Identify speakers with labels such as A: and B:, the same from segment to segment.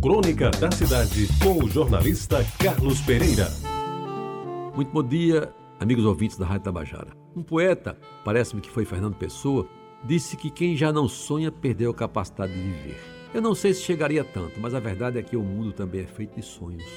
A: Crônica da Cidade, com o jornalista Carlos Pereira.
B: Muito bom dia, amigos ouvintes da Rádio Tabajara. Um poeta, parece-me que foi Fernando Pessoa, disse que quem já não sonha perdeu a capacidade de viver. Eu não sei se chegaria tanto, mas a verdade é que o mundo também é feito de sonhos.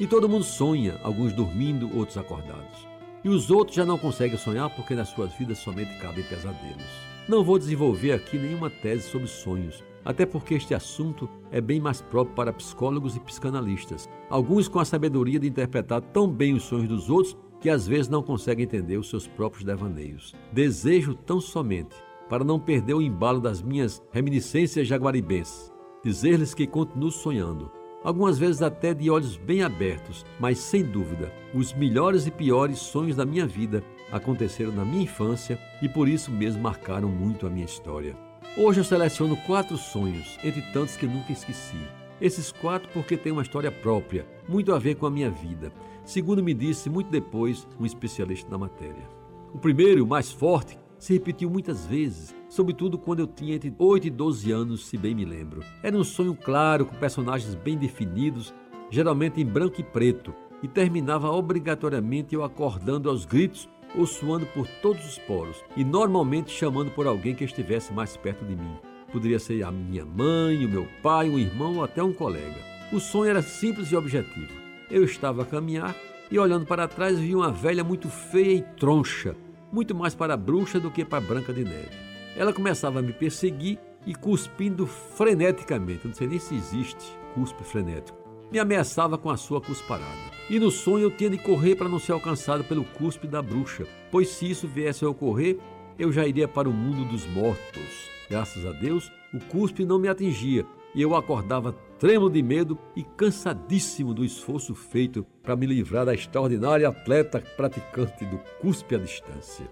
B: E todo mundo sonha, alguns dormindo, outros acordados. E os outros já não conseguem sonhar porque nas suas vidas somente cabem pesadelos. Não vou desenvolver aqui nenhuma tese sobre sonhos, até porque este assunto é bem mais próprio para psicólogos e psicanalistas, alguns com a sabedoria de interpretar tão bem os sonhos dos outros que às vezes não conseguem entender os seus próprios devaneios. Desejo tão somente, para não perder o embalo das minhas reminiscências jaguaribenses, dizer-lhes que continuo sonhando, algumas vezes até de olhos bem abertos, mas sem dúvida, os melhores e piores sonhos da minha vida aconteceram na minha infância e por isso mesmo marcaram muito a minha história. Hoje eu seleciono quatro sonhos, entre tantos que nunca esqueci. Esses quatro porque têm uma história própria, muito a ver com a minha vida, segundo me disse muito depois um especialista da matéria. O primeiro, o mais forte, se repetiu muitas vezes, sobretudo quando eu tinha entre 8 e 12 anos, se bem me lembro. Era um sonho claro, com personagens bem definidos, geralmente em branco e preto, e terminava obrigatoriamente eu acordando aos gritos ou suando por todos os poros e normalmente chamando por alguém que estivesse mais perto de mim. Poderia ser a minha mãe, o meu pai, um irmão ou até um colega. O sonho era simples e objetivo. Eu estava a caminhar e olhando para trás vi uma velha muito feia e troncha, muito mais para a bruxa do que para a Branca de Neve. Ela começava a me perseguir e cuspindo freneticamente, não sei nem se existe cuspe frenético, me ameaçava com a sua cusparada. E no sonho eu tinha de correr para não ser alcançado pelo cuspe da bruxa, pois se isso viesse a ocorrer, eu já iria para o mundo dos mortos. Graças a Deus, o cuspe não me atingia e eu acordava trêmulo de medo e cansadíssimo do esforço feito para me livrar da extraordinária atleta praticante do cuspe à distância.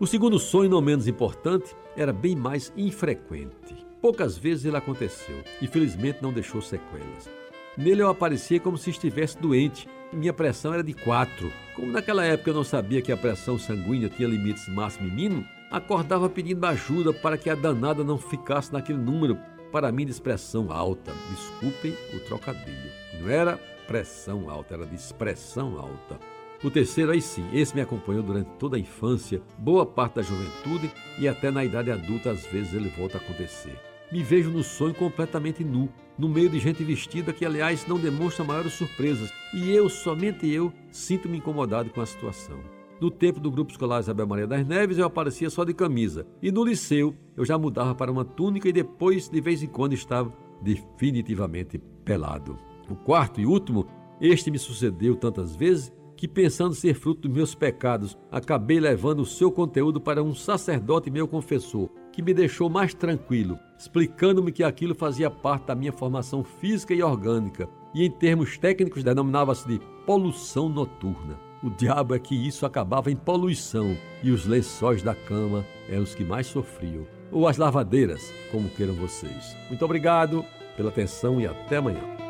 B: O segundo sonho, não menos importante, era bem mais infrequente. Poucas vezes ele aconteceu e felizmente não deixou sequelas. Nele eu aparecia como se estivesse doente minha pressão era de 4. Como naquela época eu não sabia que a pressão sanguínea tinha limites máximo e mínimo, acordava pedindo ajuda para que a danada não ficasse naquele número, para mim de expressão alta. Desculpem o trocadilho. Não era pressão alta, era de expressão alta. O terceiro, aí sim, esse me acompanhou durante toda a infância, boa parte da juventude e até na idade adulta, às vezes ele volta a acontecer me vejo no sonho completamente nu, no meio de gente vestida que, aliás, não demonstra maiores surpresas, e eu, somente eu, sinto-me incomodado com a situação. No tempo do grupo escolar Isabel Maria das Neves, eu aparecia só de camisa, e no liceu eu já mudava para uma túnica e depois, de vez em quando, estava definitivamente pelado. O quarto e último, este me sucedeu tantas vezes que, pensando ser fruto dos meus pecados, acabei levando o seu conteúdo para um sacerdote meu confessor, que me deixou mais tranquilo, explicando-me que aquilo fazia parte da minha formação física e orgânica, e em termos técnicos denominava-se de poluição noturna. O diabo é que isso acabava em poluição, e os lençóis da cama eram os que mais sofriam, ou as lavadeiras, como queiram vocês. Muito obrigado pela atenção e até amanhã.